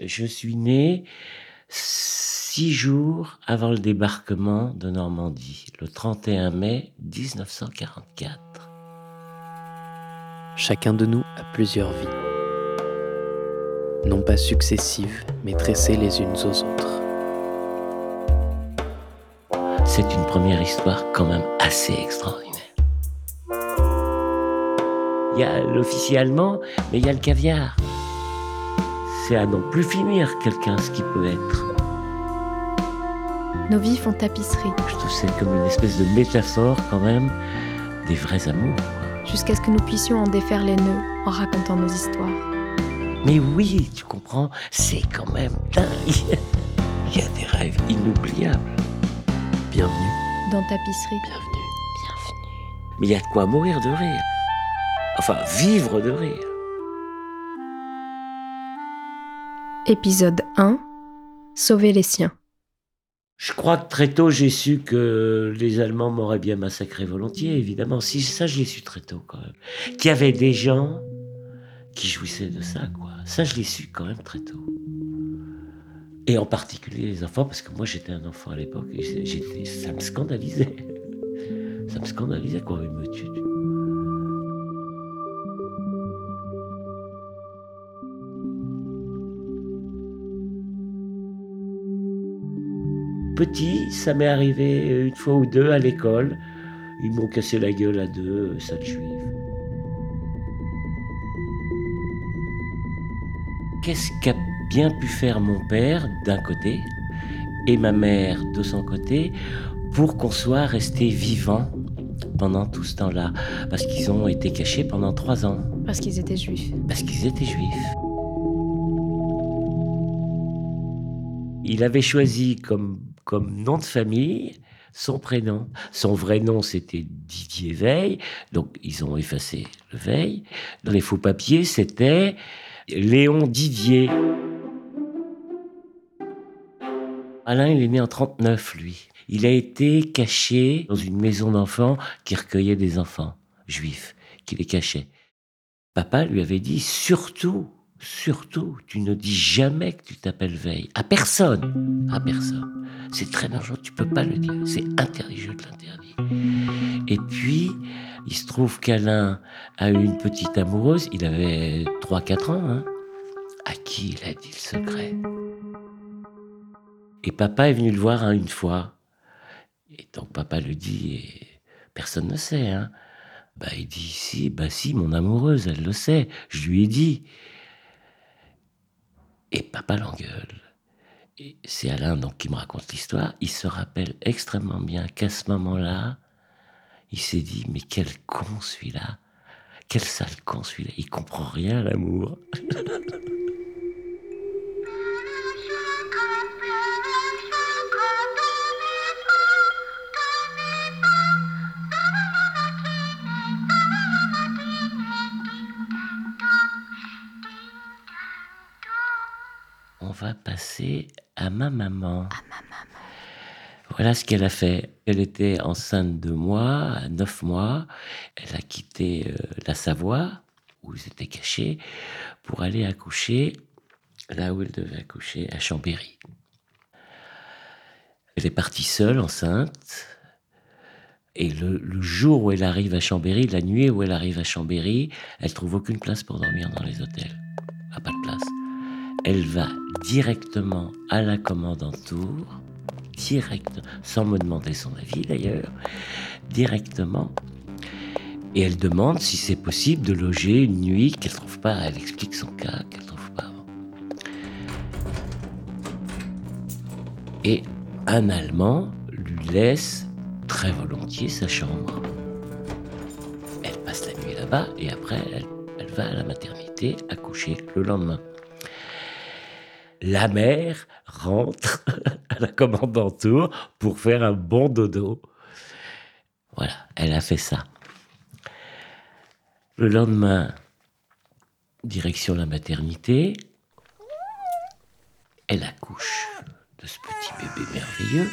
Je suis né six jours avant le débarquement de Normandie, le 31 mai 1944. Chacun de nous a plusieurs vies. Non pas successives, mais tressées les unes aux autres. C'est une première histoire quand même assez extraordinaire. Il y a l'officier allemand, mais il y a le caviar. C'est à non plus finir quelqu'un ce qui peut être. Nos vies font tapisserie. Je trouve c'est comme une espèce de métaphore quand même des vrais amours. Jusqu'à ce que nous puissions en défaire les nœuds en racontant nos histoires. Mais oui, tu comprends, c'est quand même dingue. Il y a des rêves inoubliables. Bienvenue. Dans tapisserie. Bienvenue. Bienvenue. Mais il y a de quoi mourir de rire. Enfin, vivre de rire. Épisode 1 Sauver les siens. Je crois que très tôt, j'ai su que les Allemands m'auraient bien massacré volontiers, évidemment. Si, ça, je l'ai su très tôt, quand même. Qu'il y avait des gens qui jouissaient de ça, quoi. Ça, je l'ai su quand même très tôt. Et en particulier les enfants, parce que moi, j'étais un enfant à l'époque, et ça me scandalisait. Ça me scandalisait qu'on me tue. Petit, ça m'est arrivé une fois ou deux à l'école. Ils m'ont cassé la gueule à deux, ça juifs. Qu'est-ce qu'a bien pu faire mon père d'un côté et ma mère de son côté pour qu'on soit resté vivant pendant tout ce temps-là? Parce qu'ils ont été cachés pendant trois ans. Parce qu'ils étaient juifs. Parce qu'ils étaient juifs. Il avait choisi comme, comme nom de famille son prénom. Son vrai nom, c'était Didier Veil. Donc, ils ont effacé le Veil. Dans les faux papiers, c'était Léon Didier. Alain, il est né en 39, lui. Il a été caché dans une maison d'enfants qui recueillait des enfants juifs, qui les cachait. Papa lui avait dit, surtout, surtout, tu ne dis jamais que tu t'appelles Veil. À personne. À personne. C'est très dangereux, tu peux pas le dire. C'est interdit, je te l'interdis. Et puis, il se trouve qu'Alain a eu une petite amoureuse, il avait 3-4 ans, hein, à qui il a dit le secret? Et papa est venu le voir hein, une fois. Et donc papa le dit, personne ne sait. Hein. Bah, il dit si, bah si, mon amoureuse, elle le sait. Je lui ai dit. Papa l'engueule. Et c'est Alain donc qui me raconte l'histoire. Il se rappelle extrêmement bien qu'à ce moment-là, il s'est dit mais quel con celui-là, quel sale con celui-là. Il comprend rien à l'amour. À ma maman. À ma maman. Voilà ce qu'elle a fait. Elle était enceinte de moi, à 9 mois. Elle a quitté euh, la Savoie, où ils étaient cachés, pour aller accoucher là où elle devait accoucher, à Chambéry. Elle est partie seule, enceinte. Et le, le jour où elle arrive à Chambéry, la nuit où elle arrive à Chambéry, elle trouve aucune place pour dormir dans les hôtels. Ah, pas de place. Elle va directement à la commandantour, direct, sans me demander son avis d'ailleurs, directement. Et elle demande si c'est possible de loger une nuit qu'elle trouve pas. Elle explique son cas qu'elle trouve pas. Et un Allemand lui laisse très volontiers sa chambre. Elle passe la nuit là-bas et après elle, elle va à la maternité accoucher le lendemain. La mère rentre à la commandantour pour faire un bon dodo. Voilà, elle a fait ça. Le lendemain, direction la maternité, elle accouche de ce petit bébé merveilleux.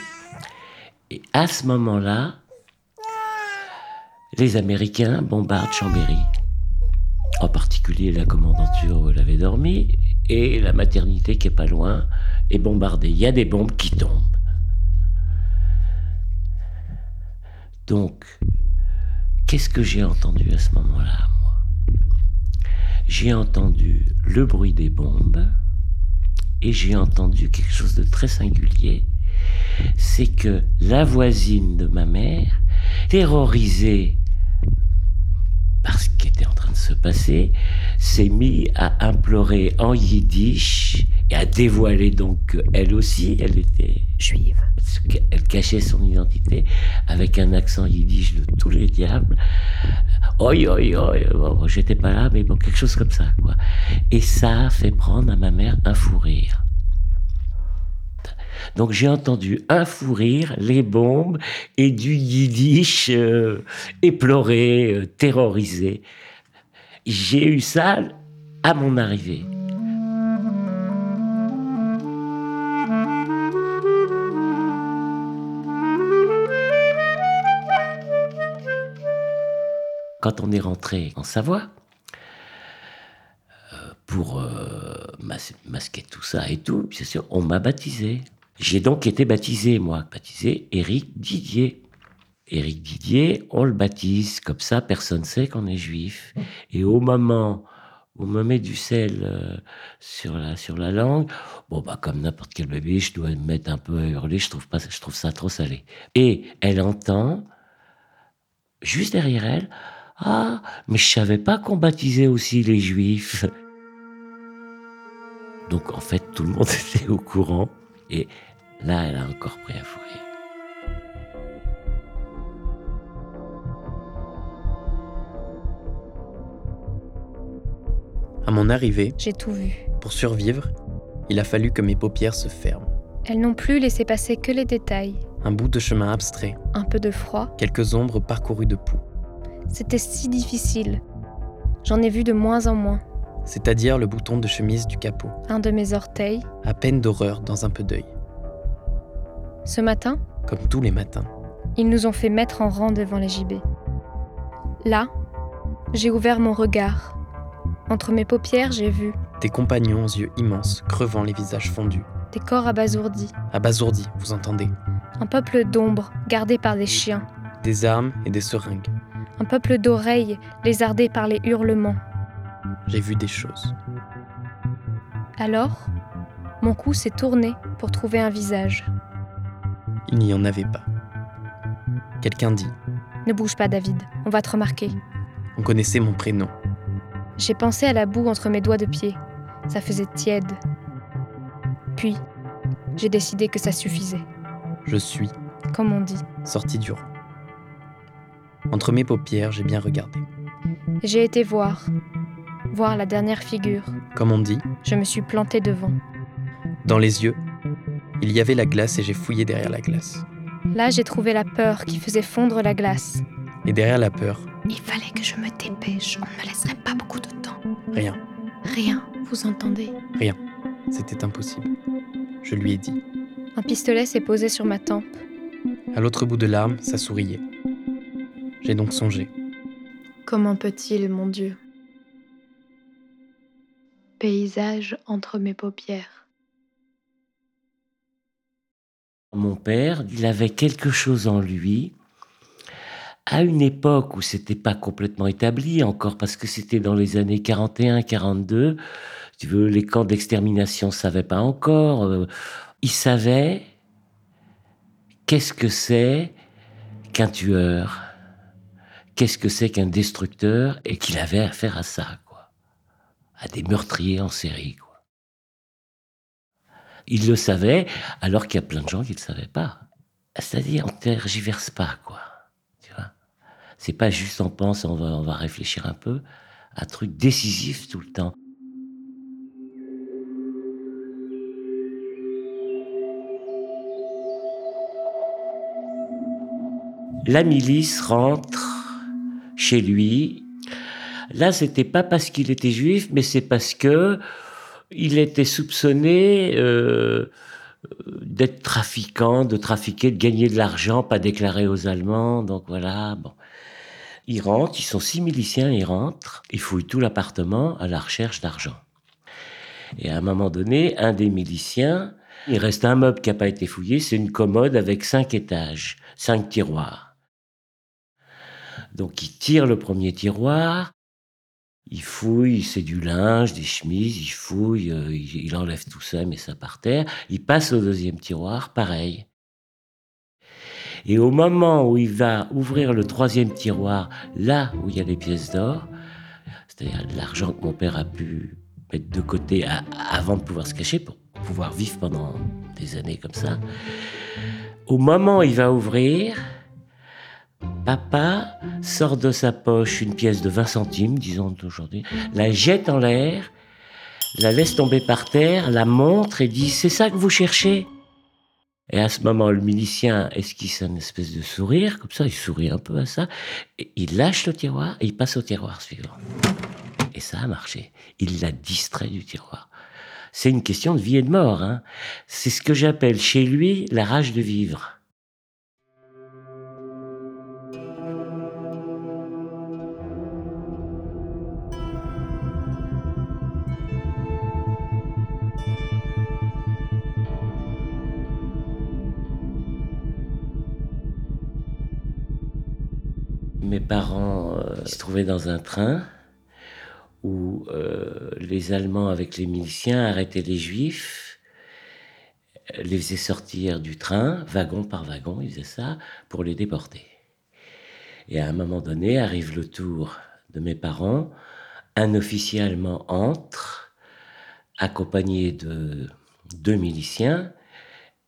Et à ce moment-là, les Américains bombardent Chambéry, en particulier la commandanture où elle avait dormi, et la maternité qui est pas loin est bombardée. Il y a des bombes qui tombent. Donc, qu'est-ce que j'ai entendu à ce moment-là, moi? J'ai entendu le bruit des bombes et j'ai entendu quelque chose de très singulier. C'est que la voisine de ma mère, terrorisée par ce qui était en train de se passer, s'est mise à implorer en yiddish et à dévoiler donc elle aussi, elle était Juive. elle cachait son identité avec un accent yiddish de tous les diables. Oi, oi, oi, bon, j'étais pas là, mais bon, quelque chose comme ça, quoi. Et ça a fait prendre à ma mère un fou rire. Donc j'ai entendu un fou rire, les bombes et du yiddish euh, éploré, euh, terrorisé. J'ai eu ça à mon arrivée. Quand on est rentré en Savoie, euh, pour mas- masquer tout ça et tout, on m'a baptisé. J'ai donc été baptisé, moi, baptisé Éric Didier. Éric Didier, on le baptise, comme ça, personne ne sait qu'on est juif. Et au moment où on me met du sel euh, sur, la, sur la langue, bon, bah, comme n'importe quel bébé, je dois me mettre un peu à hurler, je trouve, pas, je trouve ça trop salé. Et elle entend, juste derrière elle, Ah, mais je savais pas qu'on baptisait aussi les juifs. Donc en fait, tout le monde était au courant. Et là, elle a encore pris un fou rire. À mon arrivée, J'ai tout vu. pour survivre, il a fallu que mes paupières se ferment. Elles n'ont plus laissé passer que les détails. Un bout de chemin abstrait, Un peu de froid. quelques ombres parcourues de poux, C'était si difficile. J'en ai vu de moins en moins. C'est-à-dire le bouton de chemise du capot, Un de mes orteils. à peine d'horreur dans un peu d'œil. Ce matin, Comme tous les matins, ils nous ont fait mettre en rang devant les gibets. Là, j'ai ouvert mon regard. Entre mes paupières, j'ai vu des compagnons aux yeux immenses, crevant les visages fondus, des corps abasourdis, abasourdis, vous entendez, un peuple d'ombre gardé par des chiens, des armes et des seringues. un peuple d'oreilles lézardé par les hurlements. J'ai vu des choses. Alors, mon cou s'est tourné pour trouver un visage. Il n'y en avait pas. Quelqu'un dit, Ne bouge pas, David, on va te remarquer. on connaissait mon prénom. J'ai pensé à la boue entre mes doigts de pied. Ça faisait tiède. Puis, j'ai décidé que ça suffisait, Je suis comme on dit. sorti du rang. Entre mes paupières, j'ai bien regardé. J'ai été voir, voir la dernière figure. Comme on dit, Je me suis plantée devant. dans les yeux, il y avait la glace et j'ai fouillé derrière la glace. Là, j'ai trouvé la peur qui faisait fondre la glace. Et derrière la peur, Il fallait que je me dépêche, on ne me laisserait pas beaucoup de temps. rien. Rien, vous entendez? C'était impossible. Je lui ai dit. Un pistolet s'est posé sur ma tempe. À l'autre bout de l'arme, ça souriait. J'ai donc songé. Comment peut-il, mon Dieu? Paysage entre mes paupières. Mon père, il avait quelque chose en lui. À une époque où c'était pas complètement établi encore, parce que c'était dans les années 41-42, tu veux, les camps d'extermination savaient pas encore. euh, ils savaient qu'est-ce que c'est qu'un tueur, qu'est-ce que c'est qu'un destructeur, et qu'il avait affaire à ça. À des meurtriers en série, quoi. Il le savait, alors qu'il y a plein de gens qui ne le savaient pas. C'est-à-dire, on tergiverse pas, quoi. Tu vois? C'est pas juste on pense, on va, on va réfléchir un peu. Un truc décisif tout le temps. La milice rentre chez lui. Là, c'était pas parce qu'il était juif, mais c'est parce que il était soupçonné euh, d'être trafiquant, de trafiquer, de gagner de l'argent, pas déclaré aux Allemands. Donc voilà, bon. Ils rentrent, ils sont six miliciens, ils rentrent, ils fouillent tout l'appartement à la recherche d'argent. Et à un moment donné, un des miliciens, il reste un meuble qui n'a pas été fouillé, c'est une commode avec cinq étages, cinq tiroirs. Donc il tire le premier tiroir, il fouille, c'est du linge, des chemises, il fouille, euh, il, enlève tout ça, met ça par terre. Il passe au deuxième tiroir, pareil. Et au moment où il va ouvrir le troisième tiroir, là où il y a les pièces d'or, c'est-à-dire l'argent que mon père a pu mettre de côté avant de pouvoir se cacher pour pouvoir vivre pendant des années comme ça, au moment où il va ouvrir, papa sort de sa poche une pièce de 20 centimes, disons d'aujourd'hui, la jette en l'air, la laisse tomber par terre, la montre et dit C'est ça que vous cherchez et à ce moment, le milicien esquisse une espèce de sourire, comme ça, il sourit un peu à ça, et il lâche le tiroir et il passe au tiroir suivant. Et ça a marché. Il l'a distrait du tiroir. C'est une question de vie et de mort. Hein. C'est ce que j'appelle chez lui la rage de vivre. Mes parents euh, se trouvaient dans un train où euh, les Allemands avec les miliciens arrêtaient les Juifs, les faisaient sortir du train, wagon par wagon, ils faisaient ça, pour les déporter. Et à un moment donné, arrive le tour de mes parents, un officier allemand entre, accompagné de deux miliciens,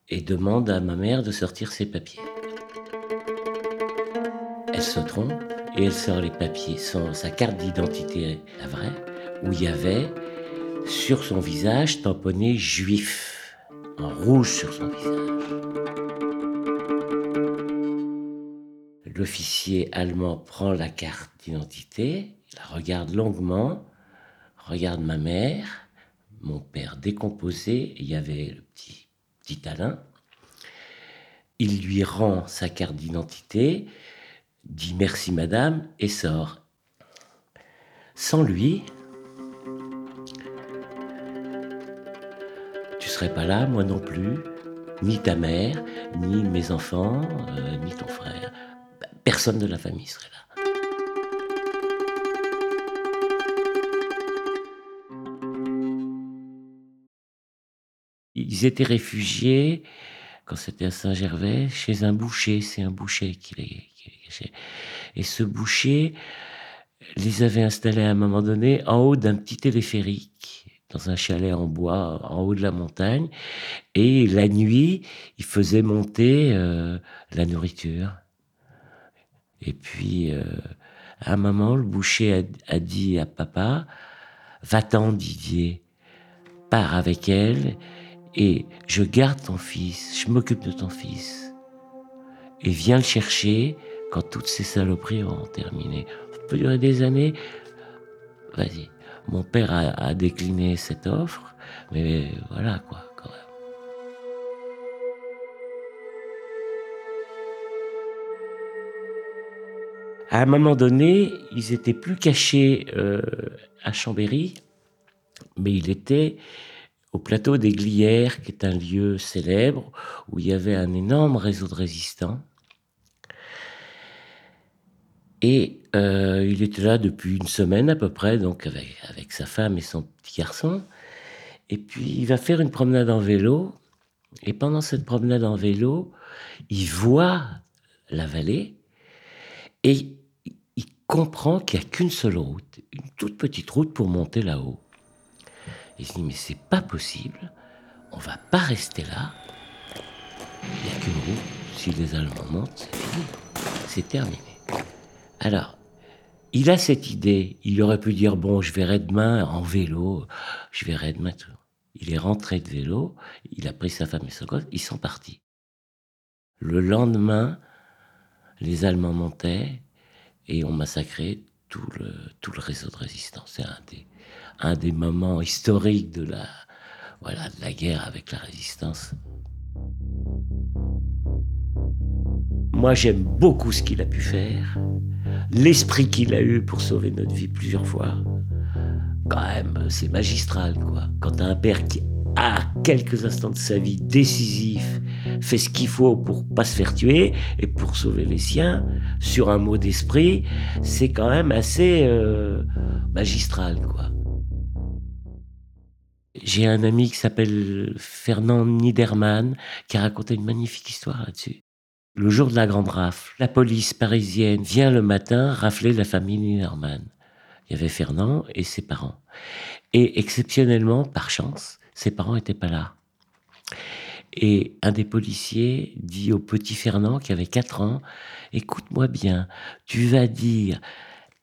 et demande à ma mère de sortir ses papiers. Elle se trompe et elle sort les papiers, sa carte d'identité, la vraie, où il y avait sur son visage tamponné juif, en rouge sur son visage. L'officier allemand prend la carte d'identité, la regarde longuement, regarde ma mère, mon père décomposé, il y avait le petit, petit Alain. Il lui rend sa carte d'identité, dit merci madame et sort. Sans lui, tu serais pas là, moi non plus, ni ta mère, ni mes enfants, euh, ni ton frère. Personne de la famille serait là. Ils étaient réfugiés, quand c'était à Saint-Gervais, chez un boucher. C'est un boucher qui les, et ce boucher les avait installés à un moment donné en haut d'un petit téléphérique, dans un chalet en bois, en haut de la montagne. Et la nuit, il faisait monter euh, la nourriture. Et puis, euh, à un moment, le boucher a, dit à papa, va-t'en Didier, pars avec elle et je garde ton fils, je m'occupe de ton fils. Et viens le chercher quand toutes ces saloperies auront terminé. Ça peut durer des années. Vas-y. Mon père a, décliné cette offre, mais voilà quoi, quand même. À un moment donné, ils étaient plus cachés euh, à Chambéry, mais il était au plateau des Glières, qui est un lieu célèbre où il y avait un énorme réseau de résistants. Et euh, il était là depuis une semaine à peu près, donc avec, avec sa femme et son petit garçon. Et puis il va faire une promenade en vélo. Et pendant cette promenade en vélo, il voit la vallée et il comprend qu'il n'y a qu'une seule route, une toute petite route pour monter là-haut. Il se dit mais c'est pas possible, on va pas rester là. Il n'y a qu'une route. Si les Allemands montent, c'est fini, c'est terminé. Alors, il a cette idée. Il aurait pu dire bon, je verrai demain en vélo, je verrai demain tout. Il est rentré de vélo, il a pris sa femme et son gosse, ils sont partis. Le lendemain, les Allemands montaient et ont massacré tout le, tout le réseau de résistance. C'est un un des moments historiques de la, voilà, de la guerre avec la résistance. Moi, j'aime beaucoup ce qu'il a pu faire l'esprit qu'il a eu pour sauver notre vie plusieurs fois. quand même, c'est magistral, quoi. Quand un père qui, à quelques instants de sa vie décisif, fait ce qu'il faut pour pas se faire tuer et pour sauver les siens, sur un mot d'esprit, c'est quand même assez euh, magistral, quoi. J'ai un ami qui s'appelle Fernand Niedermann qui a raconté une magnifique histoire là-dessus. Le jour de la grande rafle, la police parisienne vient le matin rafler la famille Niedermann. Il y avait Fernand et ses parents. Et exceptionnellement, par chance, ses parents n'étaient pas là. Et un des policiers dit au petit Fernand, qui avait 4 ans, écoute-moi bien, tu vas dire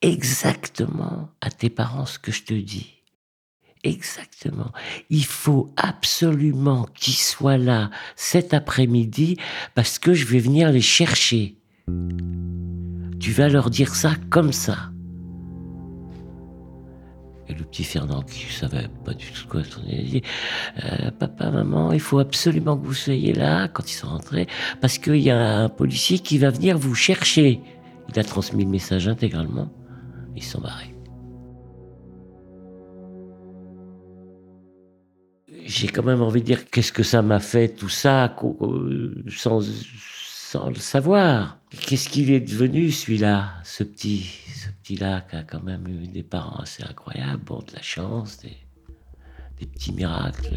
exactement à tes parents ce que je te dis. Exactement. Il faut absolument qu'ils soient là cet après-midi parce que je vais venir les chercher. Tu vas leur dire ça comme ça. Et le petit Fernand, qui ne savait pas du tout quoi il dit euh, Papa, maman, il faut absolument que vous soyez là quand ils sont rentrés, parce qu'il y a un policier qui va venir vous chercher. Il a transmis le message intégralement. Ils sont barrés. J'ai quand même envie de dire qu'est-ce que ça m'a fait tout ça sans, le savoir. Qu'est-ce qu'il est devenu celui-là, ce petit, ce petit-là qui a quand même eu des parents assez incroyables, de la chance, des, des petits miracles.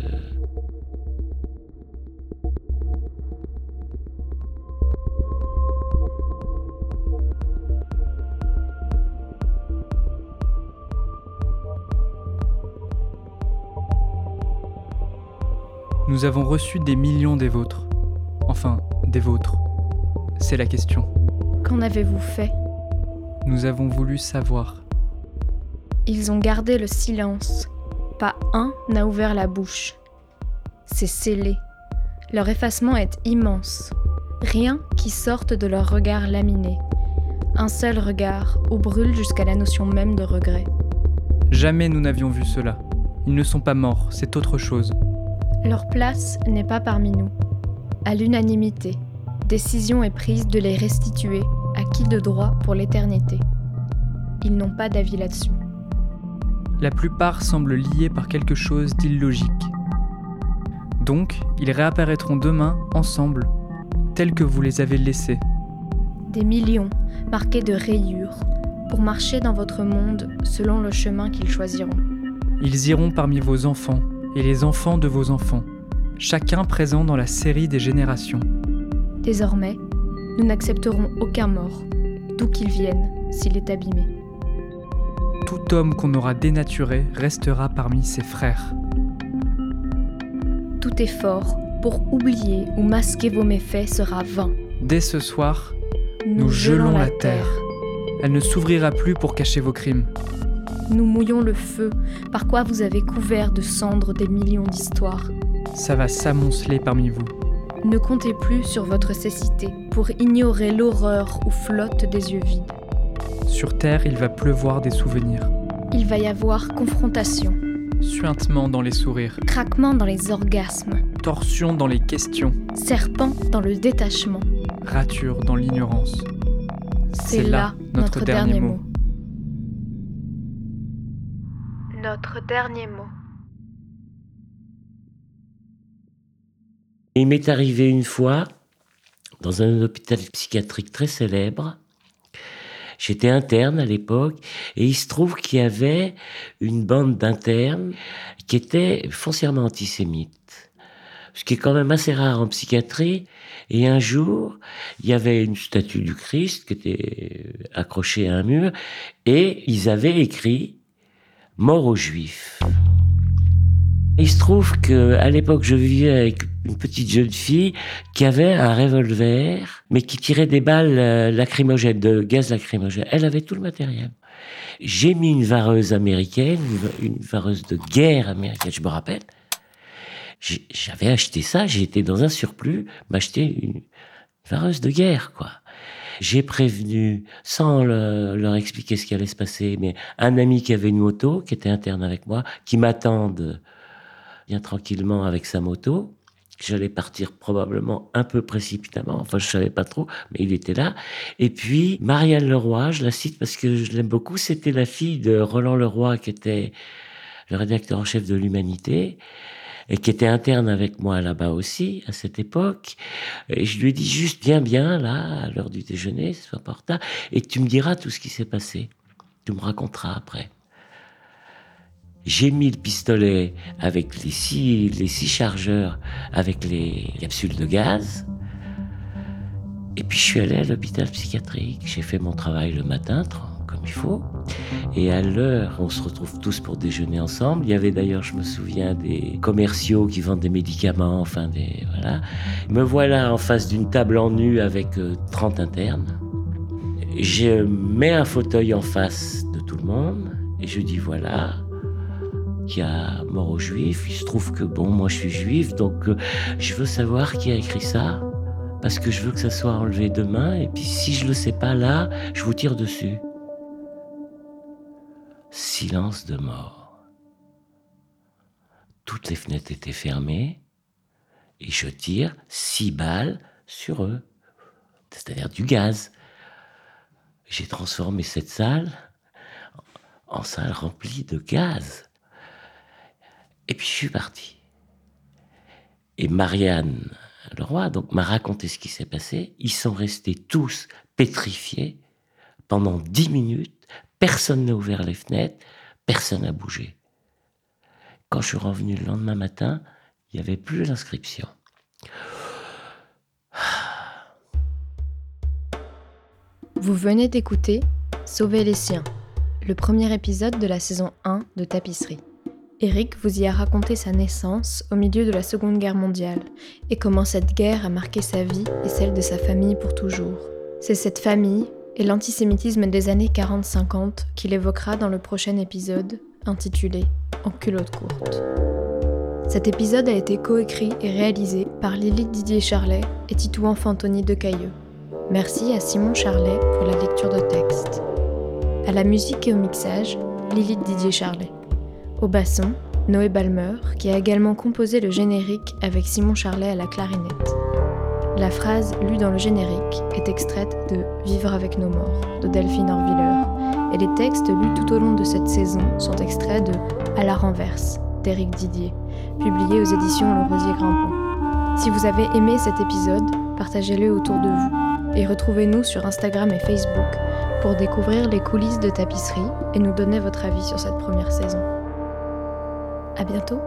Nous avons reçu des millions des vôtres. Enfin, des vôtres. C'est la question. Qu'en avez-vous fait? Nous avons voulu savoir. Ils ont gardé le silence. Pas un n'a ouvert la bouche. C'est scellé. Leur effacement est immense. Rien qui sorte de leur regard laminé. Un seul regard où brûle jusqu'à la notion même de regret. Jamais nous n'avions vu cela. Ils ne sont pas morts, c'est autre chose. Leur place n'est pas parmi nous. À l'unanimité, décision est prise de les restituer à qui de droit pour l'éternité. Ils n'ont pas d'avis là-dessus. La plupart semblent liés par quelque chose d'illogique. Donc, ils réapparaîtront demain ensemble, tels que vous les avez laissés. Des millions, marqués de rayures, pour marcher dans votre monde selon le chemin qu'ils choisiront. Ils iront parmi vos enfants, et les enfants de vos enfants, chacun présent dans la série des générations. Désormais, nous n'accepterons aucun mort, d'où qu'il vienne, s'il est abîmé. Tout homme qu'on aura dénaturé restera parmi ses frères. Tout effort pour oublier ou masquer vos méfaits sera vain. Dès ce soir, nous, gelons la terre. Elle ne s'ouvrira plus pour cacher vos crimes nous mouillons le feu, par quoi vous avez couvert de cendres des millions d'histoires? Ça va s'amonceler parmi vous. Ne comptez plus sur votre cécité pour ignorer l'horreur où flottent des yeux vides. Sur Terre, il va pleuvoir des souvenirs. Il va y avoir confrontation. Suintement dans les sourires. Craquement dans les orgasmes. Torsion dans les questions. Serpent dans le détachement. Rature dans l'ignorance. C'est là, notre, dernier, mot. Notre dernier mot. Il m'est arrivé une fois, dans un hôpital psychiatrique très célèbre, J'étais interne à l'époque et il se trouve qu'il y avait une bande d'internes qui était foncièrement antisémite. Ce qui est quand même assez rare en psychiatrie. Et un jour, il y avait une statue du Christ qui était accrochée à un mur et ils avaient écrit mort aux Juifs. Il se trouve que à l'époque, je vivais avec une petite jeune fille qui avait un revolver, mais qui tirait des balles euh, lacrymogènes, de gaz lacrymogène. Elle avait tout le matériel. J'ai mis une vareuse américaine, une vareuse de guerre américaine, je me rappelle. J'avais acheté ça, j'étais dans un surplus, m'acheter une vareuse de guerre, quoi. J'ai prévenu, sans leur expliquer ce qui allait se passer, mais un ami qui avait une moto, qui était interne avec moi, qui m'attendent bien tranquillement avec sa moto. J'allais partir probablement un peu précipitamment, enfin je savais pas trop, mais il était là. Et puis Marianne Leroy, je la cite parce que je l'aime beaucoup, c'était la fille de Roland Leroy qui était le rédacteur en chef de l'Humanité, et qui était interne avec moi là-bas aussi, à cette époque. Et je lui ai dit juste, viens bien, là, à l'heure du déjeuner, ce soit pas et tu me diras tout ce qui s'est passé. Tu me raconteras après. J'ai mis le pistolet avec les six, les six chargeurs, avec les capsules de gaz. Et puis je suis allé à l'hôpital psychiatrique. J'ai fait mon travail le matin, comme il faut. Et à l'heure, on se retrouve tous pour déjeuner ensemble. Il y avait d'ailleurs, je me souviens, des commerciaux qui vendent des médicaments, enfin des voilà. Me voilà en face d'une table en nu avec 30 euh, internes. Je mets un fauteuil en face de tout le monde et je dis voilà, qui a mort aux juifs. Il se trouve que bon, moi je suis juif, donc euh, je veux savoir qui a écrit ça parce que je veux que ça soit enlevé demain, et puis si je le sais pas là, je vous tire dessus. Silence de mort. Toutes les fenêtres étaient fermées, et je tire six balles sur eux, c'est-à-dire du gaz. J'ai transformé cette salle en salle remplie de gaz. Et puis je suis parti. Et Marianne, le roi donc m'a raconté ce qui s'est passé. Ils sont restés tous pétrifiés pendant dix minutes. Personne n'a ouvert les fenêtres, personne n'a bougé. Quand je suis revenu le lendemain matin, il n'y avait plus l'inscription. Vous venez d'écouter Sauver les siens, le premier épisode de la saison 1 de Tapisserie. Eric vous y a raconté sa naissance au milieu de la Seconde Guerre mondiale et comment cette guerre a marqué sa vie et celle de sa famille pour toujours. C'est cette famille et l'antisémitisme des années 40-50 qu'il évoquera dans le prochain épisode intitulé En culotte courte. Cet épisode a été coécrit et réalisé par Lilith Didier Charlet et Titouan Fantoni de Cailleux. Merci à Simon Charlet pour la lecture de texte. À la musique et au mixage, Lilith Didier Charlet. Au basson, Noé Balmer, qui a également composé le générique avec Simon Charlet à la clarinette. La phrase lue dans le générique est extraite de Vivre avec nos morts de Delphine Orviller, et les textes lus tout au long de cette saison sont extraits de À la renverse d'Éric Didier, publié aux éditions Le Rosier Grimpant. Si vous avez aimé cet épisode, partagez-le autour de vous et retrouvez-nous sur Instagram et Facebook pour découvrir les coulisses de tapisserie et nous donner votre avis sur cette première saison. À bientôt